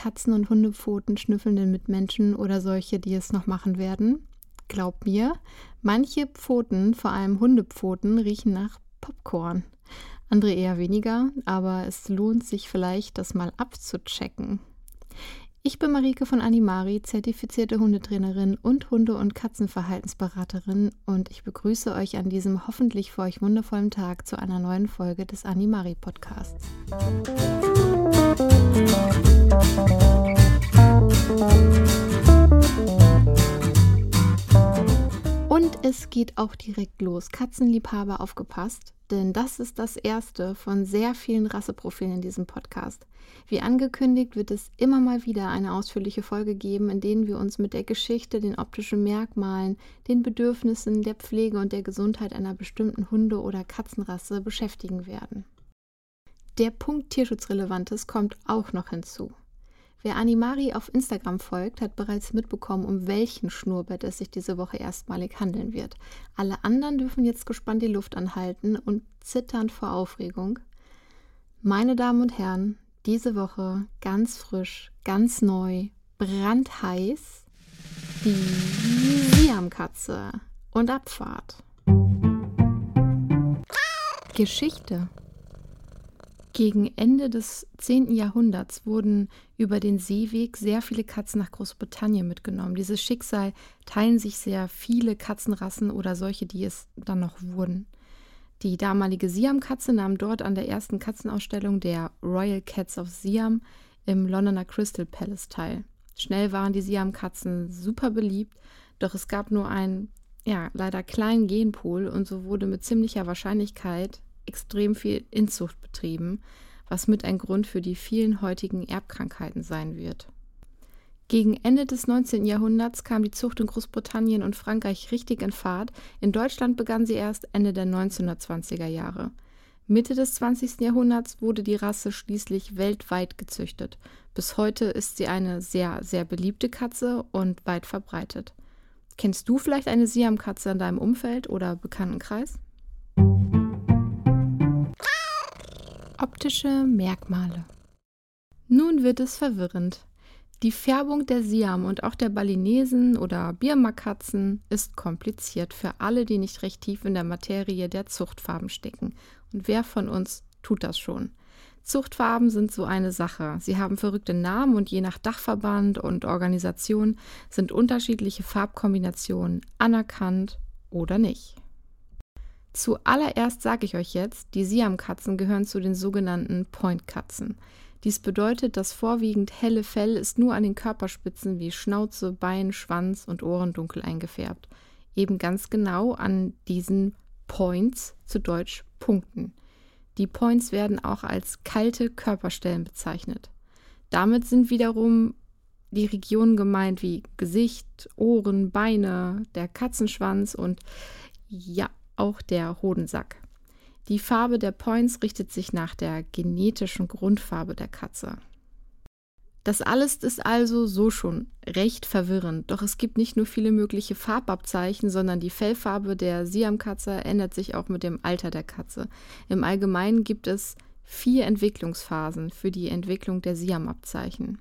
Katzen- und Hundepfoten schnüffelnden Mitmenschen oder solche, die es noch machen werden. Glaub mir, manche Pfoten, vor allem Hundepfoten, riechen nach Popcorn. Andere eher weniger, aber es lohnt sich vielleicht, das mal abzuchecken. Ich bin Marike von Animari, zertifizierte Hundetrainerin und Hunde- und Katzenverhaltensberaterin und ich begrüße euch an diesem hoffentlich für euch wundervollen Tag zu einer neuen Folge des Animari Podcasts. Und es geht auch direkt los. Katzenliebhaber aufgepasst denn das ist das erste von sehr vielen Rasseprofilen in diesem Podcast. Wie angekündigt wird es immer mal wieder eine ausführliche Folge geben, in denen wir uns mit der Geschichte, den optischen Merkmalen, den Bedürfnissen der Pflege und der Gesundheit einer bestimmten Hunde- oder Katzenrasse beschäftigen werden. Der Punkt Tierschutzrelevantes kommt auch noch hinzu. Wer Animari auf Instagram folgt, hat bereits mitbekommen, um welchen Schnurrbett es sich diese Woche erstmalig handeln wird. Alle anderen dürfen jetzt gespannt die Luft anhalten und zittern vor Aufregung. Meine Damen und Herren, diese Woche ganz frisch, ganz neu, brandheiß, die Siamkatze und Abfahrt. Geschichte gegen Ende des 10. Jahrhunderts wurden über den Seeweg sehr viele Katzen nach Großbritannien mitgenommen. Dieses Schicksal teilen sich sehr viele Katzenrassen oder solche, die es dann noch wurden. Die damalige Siam-Katze nahm dort an der ersten Katzenausstellung der Royal Cats of Siam im Londoner Crystal Palace teil. Schnell waren die Siam-Katzen super beliebt, doch es gab nur einen, ja, leider kleinen Genpool und so wurde mit ziemlicher Wahrscheinlichkeit extrem viel Inzucht betrieben, was mit ein Grund für die vielen heutigen Erbkrankheiten sein wird. Gegen Ende des 19. Jahrhunderts kam die Zucht in Großbritannien und Frankreich richtig in Fahrt. In Deutschland begann sie erst Ende der 1920er Jahre. Mitte des 20. Jahrhunderts wurde die Rasse schließlich weltweit gezüchtet. Bis heute ist sie eine sehr, sehr beliebte Katze und weit verbreitet. Kennst du vielleicht eine Siamkatze in deinem Umfeld oder Bekanntenkreis? Optische Merkmale. Nun wird es verwirrend. Die Färbung der Siam und auch der Balinesen oder Birma-Katzen ist kompliziert für alle, die nicht recht tief in der Materie der Zuchtfarben stecken. Und wer von uns tut das schon? Zuchtfarben sind so eine Sache. Sie haben verrückte Namen und je nach Dachverband und Organisation sind unterschiedliche Farbkombinationen anerkannt oder nicht. Zuallererst sage ich euch jetzt, die Siamkatzen gehören zu den sogenannten Point-Katzen. Dies bedeutet, das vorwiegend helle Fell ist nur an den Körperspitzen wie Schnauze, Bein, Schwanz und Ohren dunkel eingefärbt. Eben ganz genau an diesen Points, zu Deutsch Punkten. Die Points werden auch als kalte Körperstellen bezeichnet. Damit sind wiederum die Regionen gemeint wie Gesicht, Ohren, Beine, der Katzenschwanz und ja, auch der Hodensack. Die Farbe der Points richtet sich nach der genetischen Grundfarbe der Katze. Das alles ist also so schon recht verwirrend, doch es gibt nicht nur viele mögliche Farbabzeichen, sondern die Fellfarbe der Siamkatze ändert sich auch mit dem Alter der Katze. Im Allgemeinen gibt es vier Entwicklungsphasen für die Entwicklung der Siamabzeichen.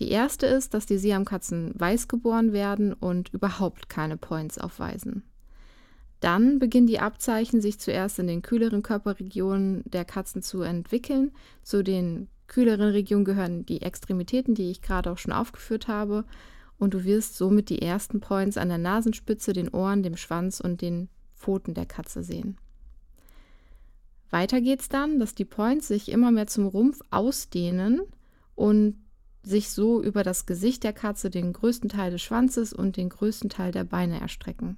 Die erste ist, dass die Siamkatzen weiß geboren werden und überhaupt keine Points aufweisen. Dann beginnen die Abzeichen sich zuerst in den kühleren Körperregionen der Katzen zu entwickeln. Zu den kühleren Regionen gehören die Extremitäten, die ich gerade auch schon aufgeführt habe. Und du wirst somit die ersten Points an der Nasenspitze, den Ohren, dem Schwanz und den Pfoten der Katze sehen. Weiter geht's dann, dass die Points sich immer mehr zum Rumpf ausdehnen und sich so über das Gesicht der Katze den größten Teil des Schwanzes und den größten Teil der Beine erstrecken.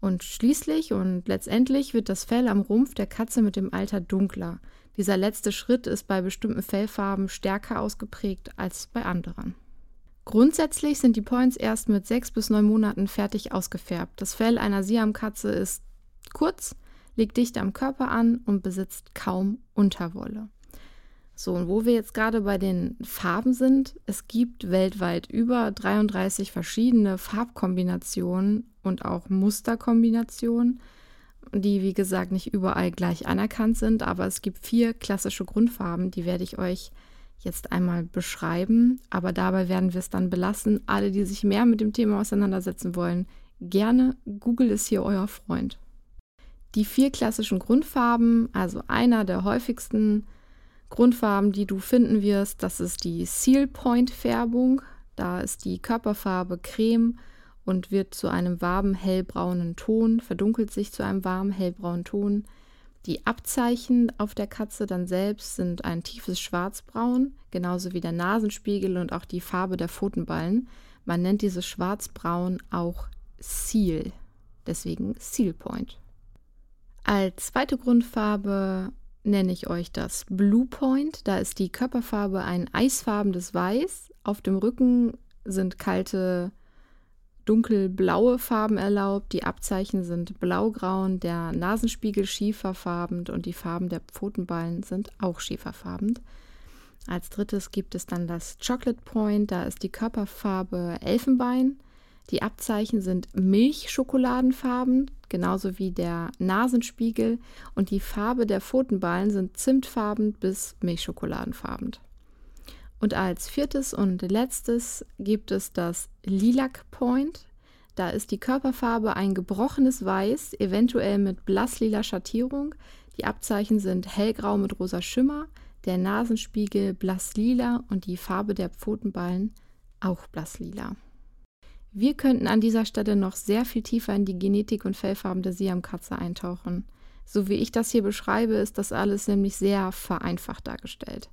Und schließlich und letztendlich wird das Fell am Rumpf der Katze mit dem Alter dunkler. Dieser letzte Schritt ist bei bestimmten Fellfarben stärker ausgeprägt als bei anderen. Grundsätzlich sind die Points erst mit sechs bis neun Monaten fertig ausgefärbt. Das Fell einer Siamkatze ist kurz, liegt dicht am Körper an und besitzt kaum Unterwolle. So, und wo wir jetzt gerade bei den Farben sind, es gibt weltweit über 33 verschiedene Farbkombinationen und auch Musterkombinationen, die wie gesagt nicht überall gleich anerkannt sind, aber es gibt vier klassische Grundfarben, die werde ich euch jetzt einmal beschreiben, aber dabei werden wir es dann belassen. Alle, die sich mehr mit dem Thema auseinandersetzen wollen, gerne. Google ist hier euer Freund. Die vier klassischen Grundfarben, also einer der häufigsten Grundfarben, die du finden wirst, das ist die Seal Point Färbung. Da ist die Körperfarbe creme und wird zu einem warmen hellbraunen Ton, verdunkelt sich zu einem warmen hellbraunen Ton. Die Abzeichen auf der Katze dann selbst sind ein tiefes Schwarzbraun, genauso wie der Nasenspiegel und auch die Farbe der Pfotenballen. Man nennt dieses Schwarzbraun auch Seal, deswegen Seal Point. Als zweite Grundfarbe nenne ich euch das Blue Point. Da ist die Körperfarbe ein eisfarbenes Weiß. Auf dem Rücken sind kalte dunkelblaue Farben erlaubt. Die Abzeichen sind blaugrauen, der Nasenspiegel schieferfarben und die Farben der Pfotenballen sind auch schieferfarben. Als drittes gibt es dann das Chocolate Point, da ist die Körperfarbe Elfenbein. Die Abzeichen sind Milchschokoladenfarben, genauso wie der Nasenspiegel und die Farbe der Pfotenballen sind zimtfarben bis milchschokoladenfarben. Und als viertes und letztes gibt es das Lilac Point. Da ist die Körperfarbe ein gebrochenes Weiß, eventuell mit blasslila Schattierung. Die Abzeichen sind hellgrau mit rosa Schimmer, der Nasenspiegel blasslila und die Farbe der Pfotenballen auch blasslila. Wir könnten an dieser Stelle noch sehr viel tiefer in die Genetik und Fellfarben der Siamkatze eintauchen. So wie ich das hier beschreibe, ist das alles nämlich sehr vereinfacht dargestellt.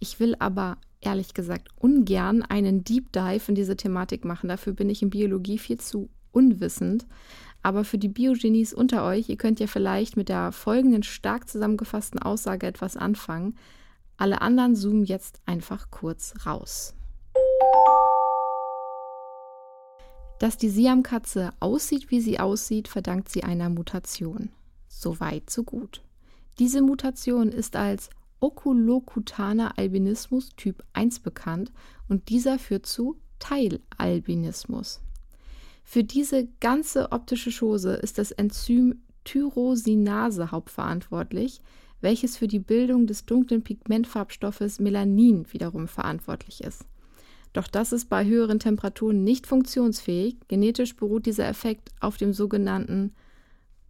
Ich will aber ehrlich gesagt ungern einen Deep Dive in diese Thematik machen. Dafür bin ich in Biologie viel zu unwissend. Aber für die Biogenies unter euch, ihr könnt ja vielleicht mit der folgenden stark zusammengefassten Aussage etwas anfangen. Alle anderen zoomen jetzt einfach kurz raus. Dass die Siamkatze aussieht, wie sie aussieht, verdankt sie einer Mutation. So weit, so gut. Diese Mutation ist als okulokutaner Albinismus Typ 1 bekannt und dieser führt zu Teilalbinismus. Für diese ganze optische Chose ist das Enzym Tyrosinase hauptverantwortlich, welches für die Bildung des dunklen Pigmentfarbstoffes Melanin wiederum verantwortlich ist. Doch das ist bei höheren Temperaturen nicht funktionsfähig. Genetisch beruht dieser Effekt auf dem sogenannten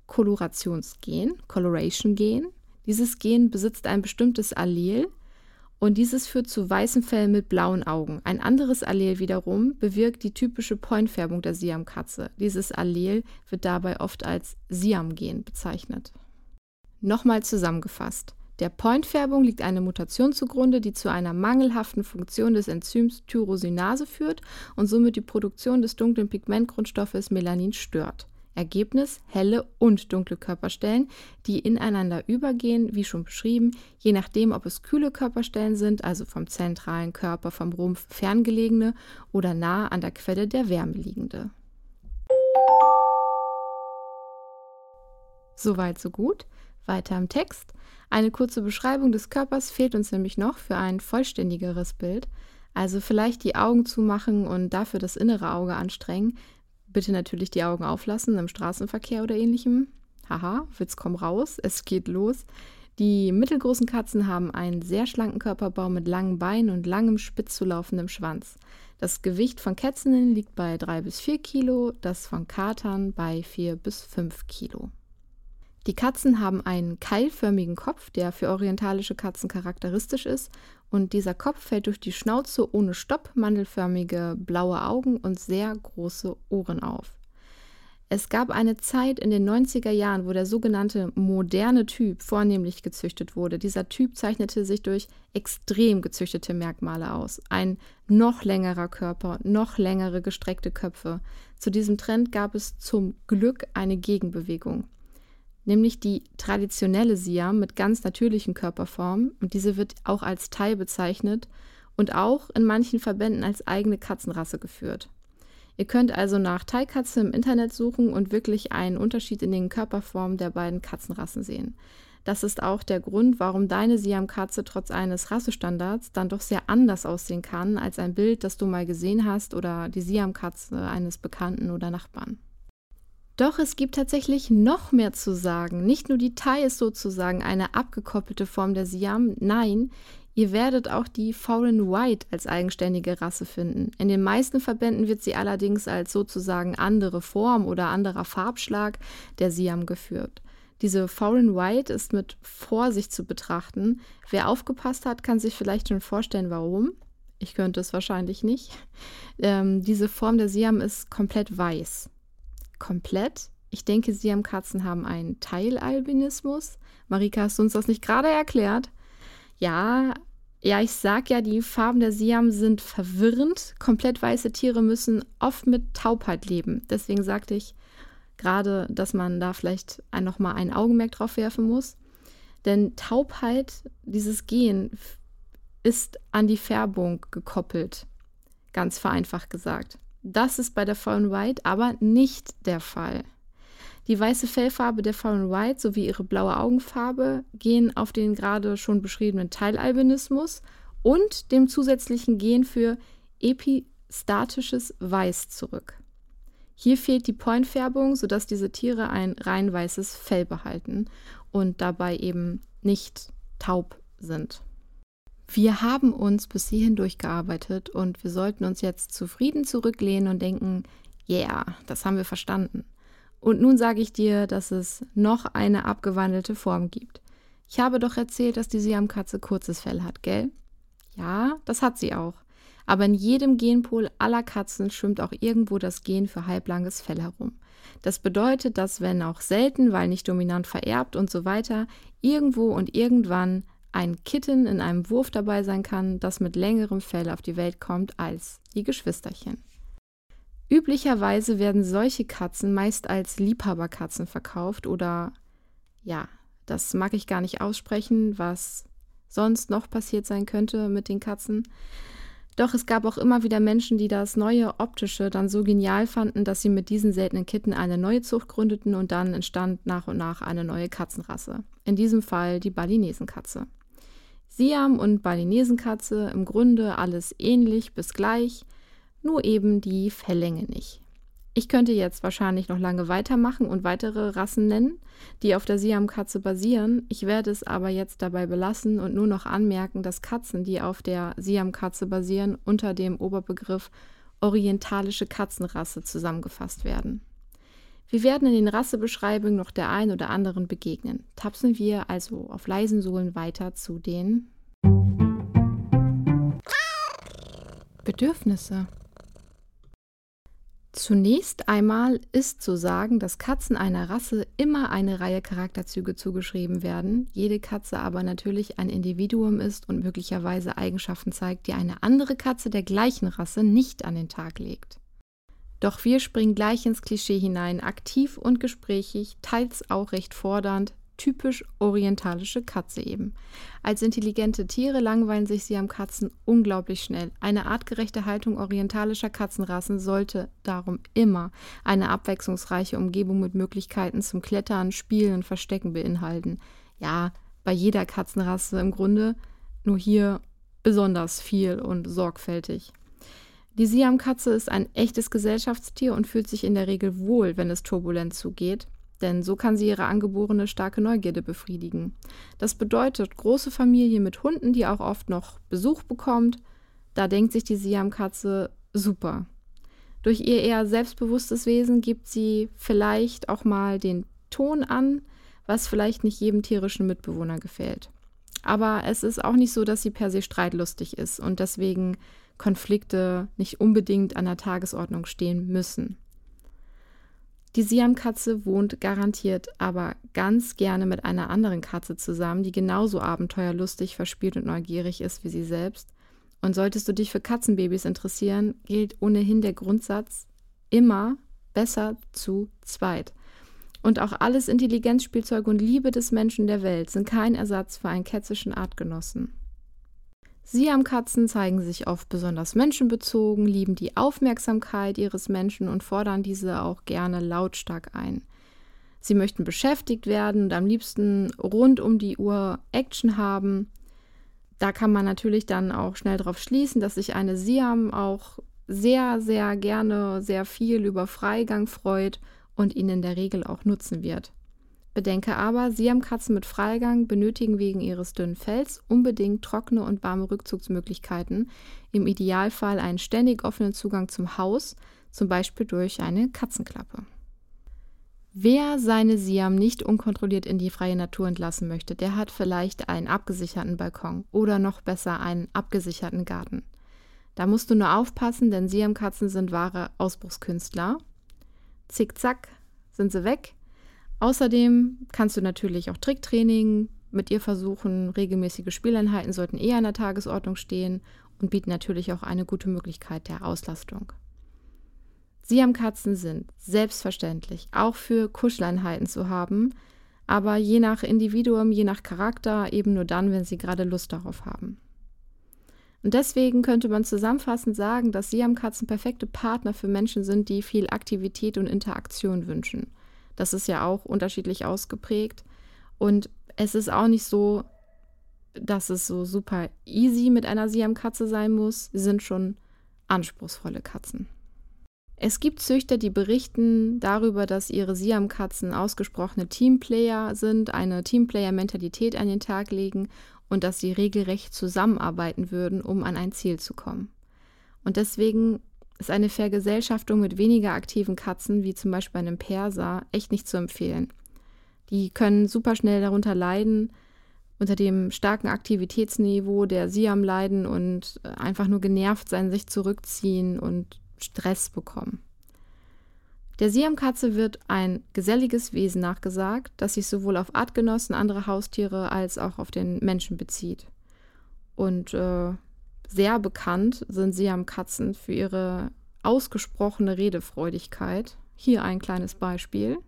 Kolorationsgen, Coloration Gen. Dieses Gen besitzt ein bestimmtes Allel und dieses führt zu weißen Fellen mit blauen Augen. Ein anderes Allel wiederum bewirkt die typische Pointfärbung der Siamkatze. Dieses Allel wird dabei oft als Siam-Gen bezeichnet. Nochmal zusammengefasst. Der Pointfärbung liegt eine Mutation zugrunde, die zu einer mangelhaften Funktion des Enzyms Tyrosinase führt und somit die Produktion des dunklen Pigmentgrundstoffes Melanin stört. Ergebnis helle und dunkle Körperstellen, die ineinander übergehen, wie schon beschrieben, je nachdem, ob es kühle Körperstellen sind, also vom zentralen Körper, vom Rumpf ferngelegene oder nah an der Quelle der Wärme liegende. Soweit, so gut. Weiter im Text. Eine kurze Beschreibung des Körpers fehlt uns nämlich noch für ein vollständigeres Bild. Also vielleicht die Augen zumachen und dafür das innere Auge anstrengen, Bitte natürlich die Augen auflassen im Straßenverkehr oder ähnlichem. Haha, Witz komm raus, es geht los. Die mittelgroßen Katzen haben einen sehr schlanken Körperbau mit langen Beinen und langem spitz zu laufendem Schwanz. Das Gewicht von Kätzinnen liegt bei 3 bis 4 Kilo, das von Katern bei 4 bis 5 Kilo. Die Katzen haben einen keilförmigen Kopf, der für orientalische Katzen charakteristisch ist, und dieser Kopf fällt durch die Schnauze ohne Stopp, mandelförmige blaue Augen und sehr große Ohren auf. Es gab eine Zeit in den 90er Jahren, wo der sogenannte moderne Typ vornehmlich gezüchtet wurde. Dieser Typ zeichnete sich durch extrem gezüchtete Merkmale aus. Ein noch längerer Körper, noch längere gestreckte Köpfe. Zu diesem Trend gab es zum Glück eine Gegenbewegung nämlich die traditionelle Siam mit ganz natürlichen Körperformen und diese wird auch als Thai bezeichnet und auch in manchen Verbänden als eigene Katzenrasse geführt. Ihr könnt also nach Thai-Katze im Internet suchen und wirklich einen Unterschied in den Körperformen der beiden Katzenrassen sehen. Das ist auch der Grund, warum deine Siam-Katze trotz eines Rassestandards dann doch sehr anders aussehen kann als ein Bild, das du mal gesehen hast oder die Siam-Katze eines Bekannten oder Nachbarn. Doch es gibt tatsächlich noch mehr zu sagen. Nicht nur die Thai ist sozusagen eine abgekoppelte Form der Siam, nein, Ihr werdet auch die Foreign White als eigenständige Rasse finden. In den meisten Verbänden wird sie allerdings als sozusagen andere Form oder anderer Farbschlag der Siam geführt. Diese Foreign White ist mit Vorsicht zu betrachten. Wer aufgepasst hat, kann sich vielleicht schon vorstellen, warum. Ich könnte es wahrscheinlich nicht. Ähm, diese Form der Siam ist komplett weiß. Komplett? Ich denke, Siamkatzen haben einen Teilalbinismus. Marika, hast du uns das nicht gerade erklärt? Ja, ja, ich sag ja, die Farben der Siam sind verwirrend. Komplett weiße Tiere müssen oft mit Taubheit leben. Deswegen sagte ich gerade, dass man da vielleicht nochmal ein Augenmerk drauf werfen muss. Denn Taubheit, dieses Gen, ist an die Färbung gekoppelt. Ganz vereinfacht gesagt. Das ist bei der Fallen White aber nicht der Fall. Die weiße Fellfarbe der Foreign White sowie ihre blaue Augenfarbe gehen auf den gerade schon beschriebenen Teilalbinismus und dem zusätzlichen Gen für epistatisches Weiß zurück. Hier fehlt die Pointfärbung, sodass diese Tiere ein rein weißes Fell behalten und dabei eben nicht taub sind. Wir haben uns bis hierhin durchgearbeitet und wir sollten uns jetzt zufrieden zurücklehnen und denken, yeah, das haben wir verstanden. Und nun sage ich dir, dass es noch eine abgewandelte Form gibt. Ich habe doch erzählt, dass die Siamkatze kurzes Fell hat, gell? Ja, das hat sie auch. Aber in jedem Genpool aller Katzen schwimmt auch irgendwo das Gen für halblanges Fell herum. Das bedeutet, dass wenn auch selten, weil nicht dominant vererbt und so weiter, irgendwo und irgendwann ein Kitten in einem Wurf dabei sein kann, das mit längerem Fell auf die Welt kommt als die Geschwisterchen. Üblicherweise werden solche Katzen meist als Liebhaberkatzen verkauft oder ja, das mag ich gar nicht aussprechen, was sonst noch passiert sein könnte mit den Katzen. Doch es gab auch immer wieder Menschen, die das neue optische dann so genial fanden, dass sie mit diesen seltenen Kitten eine neue Zucht gründeten und dann entstand nach und nach eine neue Katzenrasse. In diesem Fall die Balinesenkatze. Siam und Balinesenkatze im Grunde alles ähnlich bis gleich, nur eben die Felllänge nicht. Ich könnte jetzt wahrscheinlich noch lange weitermachen und weitere Rassen nennen, die auf der Siamkatze basieren. Ich werde es aber jetzt dabei belassen und nur noch anmerken, dass Katzen, die auf der Siamkatze basieren, unter dem Oberbegriff orientalische Katzenrasse zusammengefasst werden. Wir werden in den Rassebeschreibungen noch der ein oder anderen begegnen. Tapsen wir also auf leisen Sohlen weiter zu den Bedürfnisse. Zunächst einmal ist zu sagen, dass Katzen einer Rasse immer eine Reihe Charakterzüge zugeschrieben werden, jede Katze aber natürlich ein Individuum ist und möglicherweise Eigenschaften zeigt, die eine andere Katze der gleichen Rasse nicht an den Tag legt. Doch wir springen gleich ins Klischee hinein, aktiv und gesprächig, teils auch recht fordernd, typisch orientalische Katze eben. Als intelligente Tiere langweilen sich sie am Katzen unglaublich schnell. Eine artgerechte Haltung orientalischer Katzenrassen sollte darum immer eine abwechslungsreiche Umgebung mit Möglichkeiten zum Klettern, Spielen und Verstecken beinhalten. Ja, bei jeder Katzenrasse im Grunde, nur hier besonders viel und sorgfältig. Die Siamkatze ist ein echtes Gesellschaftstier und fühlt sich in der Regel wohl, wenn es turbulent zugeht denn so kann sie ihre angeborene starke Neugierde befriedigen. Das bedeutet große Familie mit Hunden, die auch oft noch Besuch bekommt. Da denkt sich die Siamkatze super. Durch ihr eher selbstbewusstes Wesen gibt sie vielleicht auch mal den Ton an, was vielleicht nicht jedem tierischen Mitbewohner gefällt. Aber es ist auch nicht so, dass sie per se streitlustig ist und deswegen Konflikte nicht unbedingt an der Tagesordnung stehen müssen. Die Siamkatze wohnt garantiert aber ganz gerne mit einer anderen Katze zusammen, die genauso abenteuerlustig, verspielt und neugierig ist wie sie selbst. Und solltest du dich für Katzenbabys interessieren, gilt ohnehin der Grundsatz immer besser zu zweit. Und auch alles Intelligenzspielzeug und Liebe des Menschen der Welt sind kein Ersatz für einen kätzischen Artgenossen. Siamkatzen zeigen sich oft besonders menschenbezogen, lieben die Aufmerksamkeit ihres Menschen und fordern diese auch gerne lautstark ein. Sie möchten beschäftigt werden und am liebsten rund um die Uhr Action haben. Da kann man natürlich dann auch schnell darauf schließen, dass sich eine Siam auch sehr, sehr gerne sehr viel über Freigang freut und ihn in der Regel auch nutzen wird. Bedenke aber, Siamkatzen mit Freigang benötigen wegen ihres dünnen Fells unbedingt trockene und warme Rückzugsmöglichkeiten, im Idealfall einen ständig offenen Zugang zum Haus, zum Beispiel durch eine Katzenklappe. Wer seine Siam nicht unkontrolliert in die freie Natur entlassen möchte, der hat vielleicht einen abgesicherten Balkon oder noch besser einen abgesicherten Garten. Da musst du nur aufpassen, denn Siamkatzen sind wahre Ausbruchskünstler. Zickzack sind sie weg. Außerdem kannst du natürlich auch Tricktraining mit ihr versuchen. Regelmäßige Spieleinheiten sollten eher an der Tagesordnung stehen und bieten natürlich auch eine gute Möglichkeit der Auslastung. Siamkatzen sind selbstverständlich auch für Kuscheleinheiten zu haben, aber je nach Individuum, je nach Charakter eben nur dann, wenn sie gerade Lust darauf haben. Und deswegen könnte man zusammenfassend sagen, dass Siamkatzen perfekte Partner für Menschen sind, die viel Aktivität und Interaktion wünschen. Das ist ja auch unterschiedlich ausgeprägt. Und es ist auch nicht so, dass es so super easy mit einer Siamkatze sein muss. Sie sind schon anspruchsvolle Katzen. Es gibt Züchter, die berichten darüber, dass ihre Siamkatzen ausgesprochene Teamplayer sind, eine Teamplayer-Mentalität an den Tag legen und dass sie regelrecht zusammenarbeiten würden, um an ein Ziel zu kommen. Und deswegen ist eine Vergesellschaftung mit weniger aktiven Katzen, wie zum Beispiel einem Perser, echt nicht zu empfehlen. Die können super schnell darunter leiden, unter dem starken Aktivitätsniveau der Siam leiden und einfach nur genervt sein, sich zurückziehen und Stress bekommen. Der Siamkatze wird ein geselliges Wesen nachgesagt, das sich sowohl auf Artgenossen, andere Haustiere als auch auf den Menschen bezieht. Und äh, sehr bekannt sind Siamkatzen für ihre ausgesprochene Redefreudigkeit. Hier ein kleines Beispiel.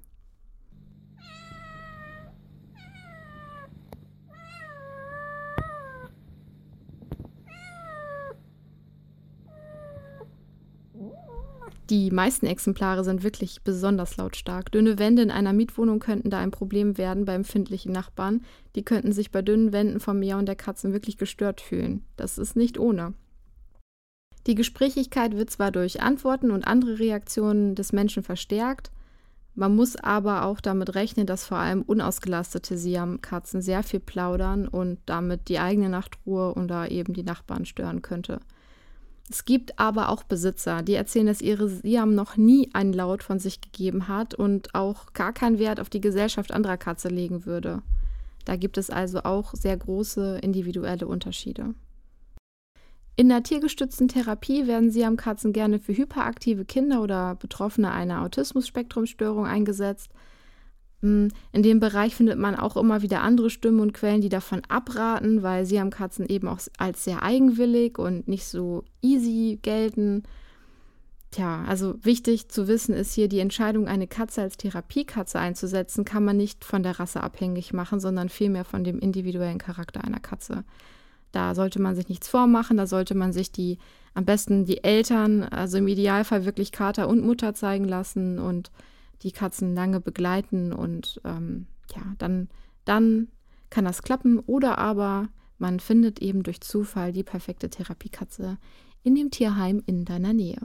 Die meisten Exemplare sind wirklich besonders lautstark. Dünne Wände in einer Mietwohnung könnten da ein Problem werden bei empfindlichen Nachbarn. Die könnten sich bei dünnen Wänden vom Miauen der Katzen wirklich gestört fühlen. Das ist nicht ohne. Die Gesprächigkeit wird zwar durch Antworten und andere Reaktionen des Menschen verstärkt, man muss aber auch damit rechnen, dass vor allem unausgelastete Siamkatzen sehr viel plaudern und damit die eigene Nachtruhe oder eben die Nachbarn stören könnte. Es gibt aber auch Besitzer, die erzählen, dass ihre Siam noch nie einen Laut von sich gegeben hat und auch gar keinen Wert auf die Gesellschaft anderer Katze legen würde. Da gibt es also auch sehr große individuelle Unterschiede. In der tiergestützten Therapie werden Siamkatzen gerne für hyperaktive Kinder oder Betroffene einer Autismus-Spektrumstörung eingesetzt – in dem Bereich findet man auch immer wieder andere Stimmen und Quellen, die davon abraten, weil Siamkatzen eben auch als sehr eigenwillig und nicht so easy gelten. Tja, also wichtig zu wissen ist hier, die Entscheidung, eine Katze als Therapiekatze einzusetzen, kann man nicht von der Rasse abhängig machen, sondern vielmehr von dem individuellen Charakter einer Katze. Da sollte man sich nichts vormachen, da sollte man sich die, am besten die Eltern, also im Idealfall wirklich Kater und Mutter zeigen lassen und die Katzen lange begleiten und ähm, ja, dann, dann kann das klappen oder aber man findet eben durch Zufall die perfekte Therapiekatze in dem Tierheim in deiner Nähe.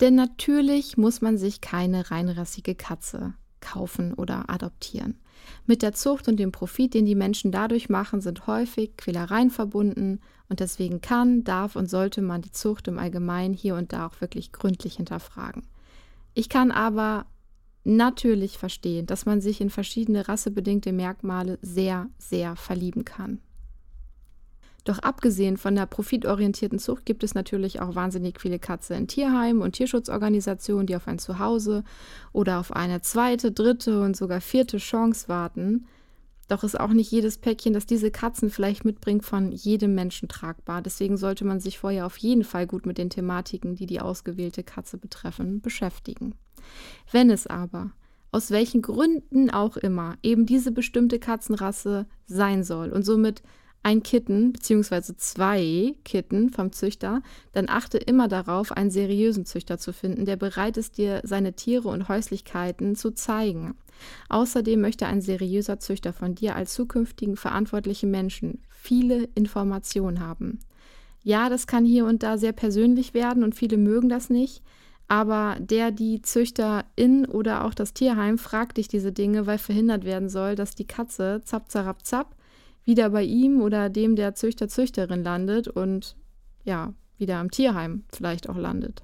Denn natürlich muss man sich keine reinrassige Katze kaufen oder adoptieren. Mit der Zucht und dem Profit, den die Menschen dadurch machen, sind häufig Quälereien verbunden und deswegen kann, darf und sollte man die Zucht im Allgemeinen hier und da auch wirklich gründlich hinterfragen. Ich kann aber natürlich verstehen, dass man sich in verschiedene rassebedingte Merkmale sehr, sehr verlieben kann. Doch abgesehen von der profitorientierten Zucht gibt es natürlich auch wahnsinnig viele Katze in Tierheimen und Tierschutzorganisationen, die auf ein Zuhause oder auf eine zweite, dritte und sogar vierte Chance warten. Doch ist auch nicht jedes Päckchen, das diese Katzen vielleicht mitbringt, von jedem Menschen tragbar. Deswegen sollte man sich vorher auf jeden Fall gut mit den Thematiken, die die ausgewählte Katze betreffen, beschäftigen. Wenn es aber aus welchen Gründen auch immer eben diese bestimmte Katzenrasse sein soll und somit ein Kitten bzw. zwei Kitten vom Züchter, dann achte immer darauf, einen seriösen Züchter zu finden, der bereit ist, dir seine Tiere und Häuslichkeiten zu zeigen. Außerdem möchte ein seriöser Züchter von dir als zukünftigen verantwortlichen Menschen viele Informationen haben. Ja, das kann hier und da sehr persönlich werden und viele mögen das nicht, aber der, die Züchterin oder auch das Tierheim fragt dich diese Dinge, weil verhindert werden soll, dass die Katze zapp, zarab, zapp wieder bei ihm oder dem der Züchter, Züchterin landet und ja, wieder am Tierheim vielleicht auch landet.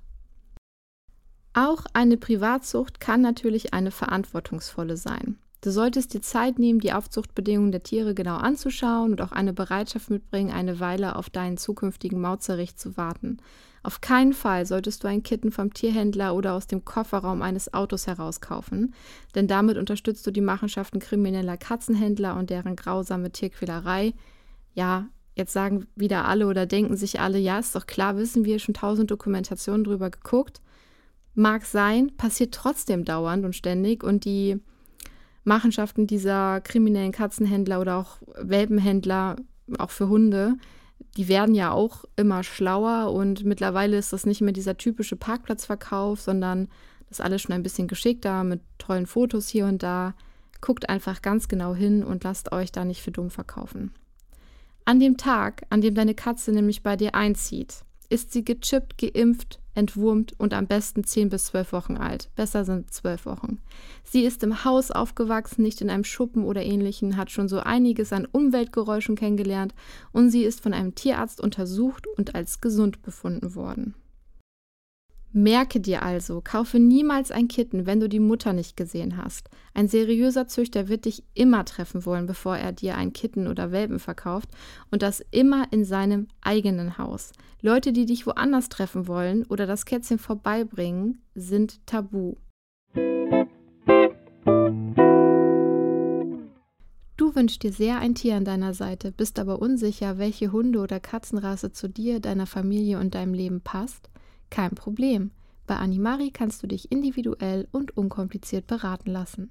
Auch eine Privatzucht kann natürlich eine verantwortungsvolle sein. Du solltest dir Zeit nehmen, die Aufzuchtbedingungen der Tiere genau anzuschauen und auch eine Bereitschaft mitbringen, eine Weile auf deinen zukünftigen Mautzerricht zu warten. Auf keinen Fall solltest du ein Kitten vom Tierhändler oder aus dem Kofferraum eines Autos herauskaufen, denn damit unterstützt du die Machenschaften krimineller Katzenhändler und deren grausame Tierquälerei. Ja, jetzt sagen wieder alle oder denken sich alle, ja, ist doch klar, wissen wir schon tausend Dokumentationen drüber geguckt. Mag sein, passiert trotzdem dauernd und ständig und die Machenschaften dieser kriminellen Katzenhändler oder auch Welpenhändler, auch für Hunde, die werden ja auch immer schlauer und mittlerweile ist das nicht mehr dieser typische Parkplatzverkauf, sondern das alles schon ein bisschen geschickter mit tollen Fotos hier und da. Guckt einfach ganz genau hin und lasst euch da nicht für dumm verkaufen. An dem Tag, an dem deine Katze nämlich bei dir einzieht, ist sie gechippt, geimpft, entwurmt und am besten 10 bis 12 Wochen alt. Besser sind 12 Wochen. Sie ist im Haus aufgewachsen, nicht in einem Schuppen oder ähnlichen, hat schon so einiges an Umweltgeräuschen kennengelernt und sie ist von einem Tierarzt untersucht und als gesund befunden worden. Merke dir also, kaufe niemals ein Kitten, wenn du die Mutter nicht gesehen hast. Ein seriöser Züchter wird dich immer treffen wollen, bevor er dir ein Kitten oder Welpen verkauft und das immer in seinem eigenen Haus. Leute, die dich woanders treffen wollen oder das Kätzchen vorbeibringen, sind tabu. Du wünschst dir sehr ein Tier an deiner Seite, bist aber unsicher, welche Hunde- oder Katzenrasse zu dir, deiner Familie und deinem Leben passt? Kein Problem. Bei Animari kannst du dich individuell und unkompliziert beraten lassen.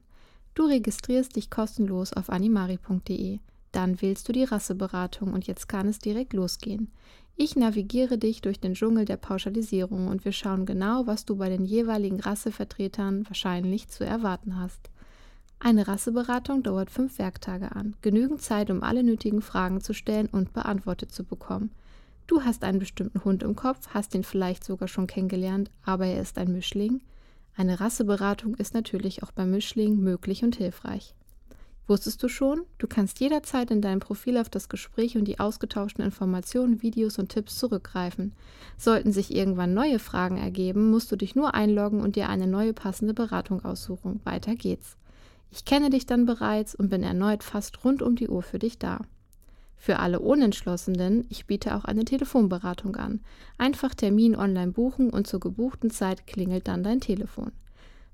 Du registrierst dich kostenlos auf animari.de. Dann wählst du die Rasseberatung und jetzt kann es direkt losgehen. Ich navigiere dich durch den Dschungel der Pauschalisierung und wir schauen genau, was du bei den jeweiligen Rassevertretern wahrscheinlich zu erwarten hast. Eine Rasseberatung dauert fünf Werktage an, genügend Zeit, um alle nötigen Fragen zu stellen und beantwortet zu bekommen. Du hast einen bestimmten Hund im Kopf, hast ihn vielleicht sogar schon kennengelernt, aber er ist ein Mischling. Eine Rasseberatung ist natürlich auch beim Mischling möglich und hilfreich. Wusstest du schon? Du kannst jederzeit in deinem Profil auf das Gespräch und die ausgetauschten Informationen, Videos und Tipps zurückgreifen. Sollten sich irgendwann neue Fragen ergeben, musst du dich nur einloggen und dir eine neue passende Beratung aussuchen. Weiter geht's. Ich kenne dich dann bereits und bin erneut fast rund um die Uhr für dich da. Für alle Unentschlossenen, ich biete auch eine Telefonberatung an. Einfach Termin online buchen und zur gebuchten Zeit klingelt dann dein Telefon.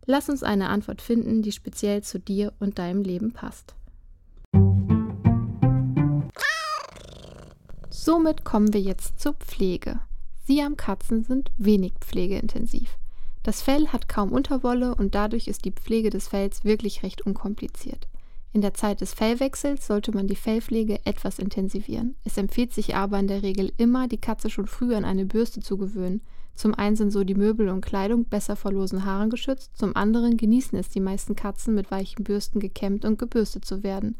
Lass uns eine Antwort finden, die speziell zu dir und deinem Leben passt. Somit kommen wir jetzt zur Pflege. Siam-Katzen sind wenig pflegeintensiv. Das Fell hat kaum Unterwolle und dadurch ist die Pflege des Fells wirklich recht unkompliziert. In der Zeit des Fellwechsels sollte man die Fellpflege etwas intensivieren. Es empfiehlt sich aber in der Regel immer, die Katze schon früh an eine Bürste zu gewöhnen. Zum einen sind so die Möbel und Kleidung besser vor losen Haaren geschützt, zum anderen genießen es die meisten Katzen, mit weichen Bürsten gekämmt und gebürstet zu werden.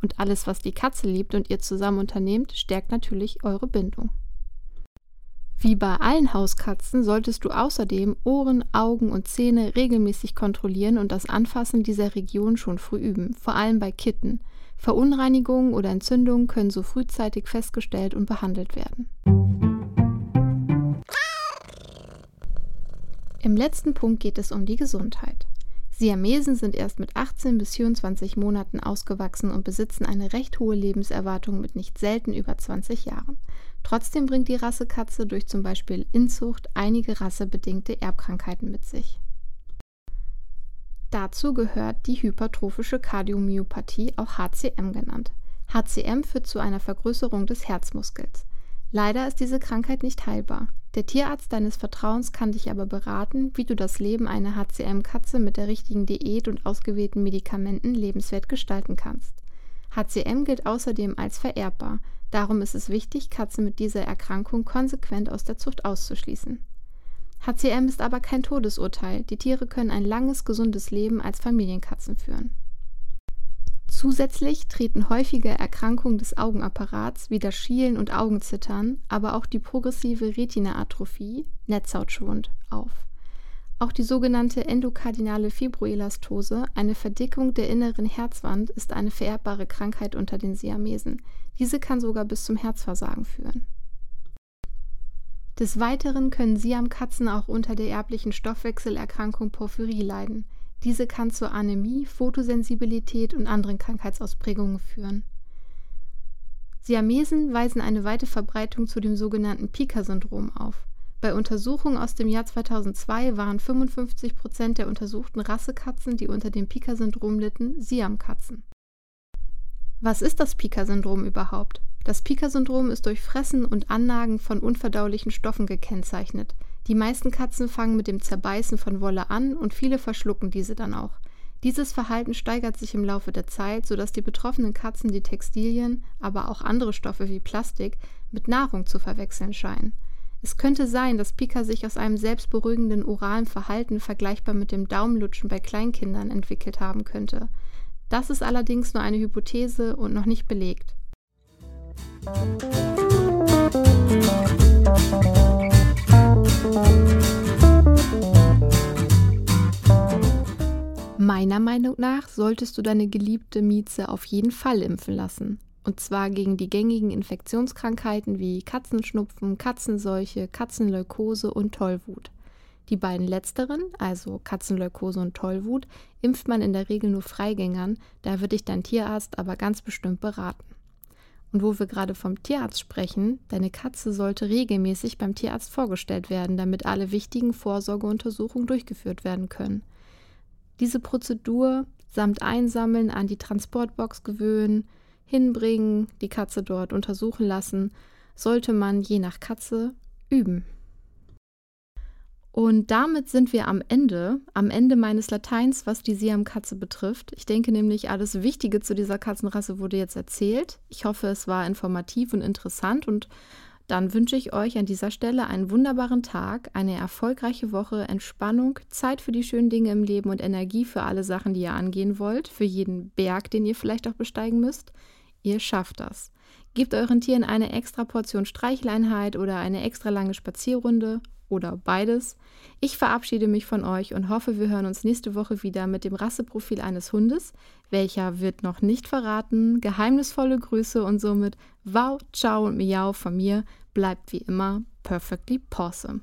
Und alles, was die Katze liebt und ihr zusammen unternehmt, stärkt natürlich eure Bindung. Wie bei allen Hauskatzen solltest du außerdem Ohren, Augen und Zähne regelmäßig kontrollieren und das Anfassen dieser Region schon früh üben, vor allem bei Kitten. Verunreinigungen oder Entzündungen können so frühzeitig festgestellt und behandelt werden. Im letzten Punkt geht es um die Gesundheit. Siamesen sind erst mit 18 bis 24 Monaten ausgewachsen und besitzen eine recht hohe Lebenserwartung mit nicht selten über 20 Jahren. Trotzdem bringt die Rassekatze durch zum Beispiel Inzucht einige rassebedingte Erbkrankheiten mit sich. Dazu gehört die hypertrophische Kardiomyopathie, auch HCM genannt. HCM führt zu einer Vergrößerung des Herzmuskels. Leider ist diese Krankheit nicht heilbar. Der Tierarzt deines Vertrauens kann dich aber beraten, wie du das Leben einer HCM-Katze mit der richtigen Diät und ausgewählten Medikamenten lebenswert gestalten kannst. HCM gilt außerdem als vererbbar. Darum ist es wichtig, Katzen mit dieser Erkrankung konsequent aus der Zucht auszuschließen. HCM ist aber kein Todesurteil. Die Tiere können ein langes, gesundes Leben als Familienkatzen führen. Zusätzlich treten häufige Erkrankungen des Augenapparats wie das Schielen und Augenzittern, aber auch die progressive Retinaatrophie, Netzhautschwund, auf. Auch die sogenannte endokardinale Fibroelastose, eine Verdickung der inneren Herzwand, ist eine vererbbare Krankheit unter den Siamesen. Diese kann sogar bis zum Herzversagen führen. Des Weiteren können Siamkatzen auch unter der erblichen Stoffwechselerkrankung Porphyrie leiden. Diese kann zur Anämie, Photosensibilität und anderen Krankheitsausprägungen führen. Siamesen weisen eine weite Verbreitung zu dem sogenannten Pika-Syndrom auf. Bei Untersuchungen aus dem Jahr 2002 waren 55 Prozent der untersuchten Rassekatzen, die unter dem Pika-Syndrom litten, Siamkatzen. Was ist das Pika-Syndrom überhaupt? Das Pika-Syndrom ist durch Fressen und Annagen von unverdaulichen Stoffen gekennzeichnet. Die meisten Katzen fangen mit dem Zerbeißen von Wolle an und viele verschlucken diese dann auch. Dieses Verhalten steigert sich im Laufe der Zeit, sodass die betroffenen Katzen die Textilien, aber auch andere Stoffe wie Plastik mit Nahrung zu verwechseln scheinen. Es könnte sein, dass Pika sich aus einem selbstberuhigenden oralen Verhalten vergleichbar mit dem Daumenlutschen bei Kleinkindern entwickelt haben könnte. Das ist allerdings nur eine Hypothese und noch nicht belegt. Meiner Meinung nach solltest du deine geliebte Mieze auf jeden Fall impfen lassen. Und zwar gegen die gängigen Infektionskrankheiten wie Katzenschnupfen, Katzenseuche, Katzenleukose und Tollwut. Die beiden letzteren, also Katzenleukose und Tollwut, impft man in der Regel nur Freigängern, da wird dich dein Tierarzt aber ganz bestimmt beraten. Und wo wir gerade vom Tierarzt sprechen, deine Katze sollte regelmäßig beim Tierarzt vorgestellt werden, damit alle wichtigen Vorsorgeuntersuchungen durchgeführt werden können. Diese Prozedur samt Einsammeln an die Transportbox gewöhnen, hinbringen, die Katze dort untersuchen lassen, sollte man je nach Katze üben. Und damit sind wir am Ende, am Ende meines Lateins, was die Siam-Katze betrifft. Ich denke nämlich, alles Wichtige zu dieser Katzenrasse wurde jetzt erzählt. Ich hoffe, es war informativ und interessant und dann wünsche ich euch an dieser Stelle einen wunderbaren Tag, eine erfolgreiche Woche, Entspannung, Zeit für die schönen Dinge im Leben und Energie für alle Sachen, die ihr angehen wollt, für jeden Berg, den ihr vielleicht auch besteigen müsst. Ihr schafft das. Gebt euren Tieren eine extra Portion Streicheleinheit oder eine extra lange Spazierrunde oder beides. Ich verabschiede mich von euch und hoffe, wir hören uns nächste Woche wieder mit dem Rasseprofil eines Hundes. Welcher wird noch nicht verraten. Geheimnisvolle Grüße und somit Wow, Ciao und Miau von mir. Bleibt wie immer perfectly awesome.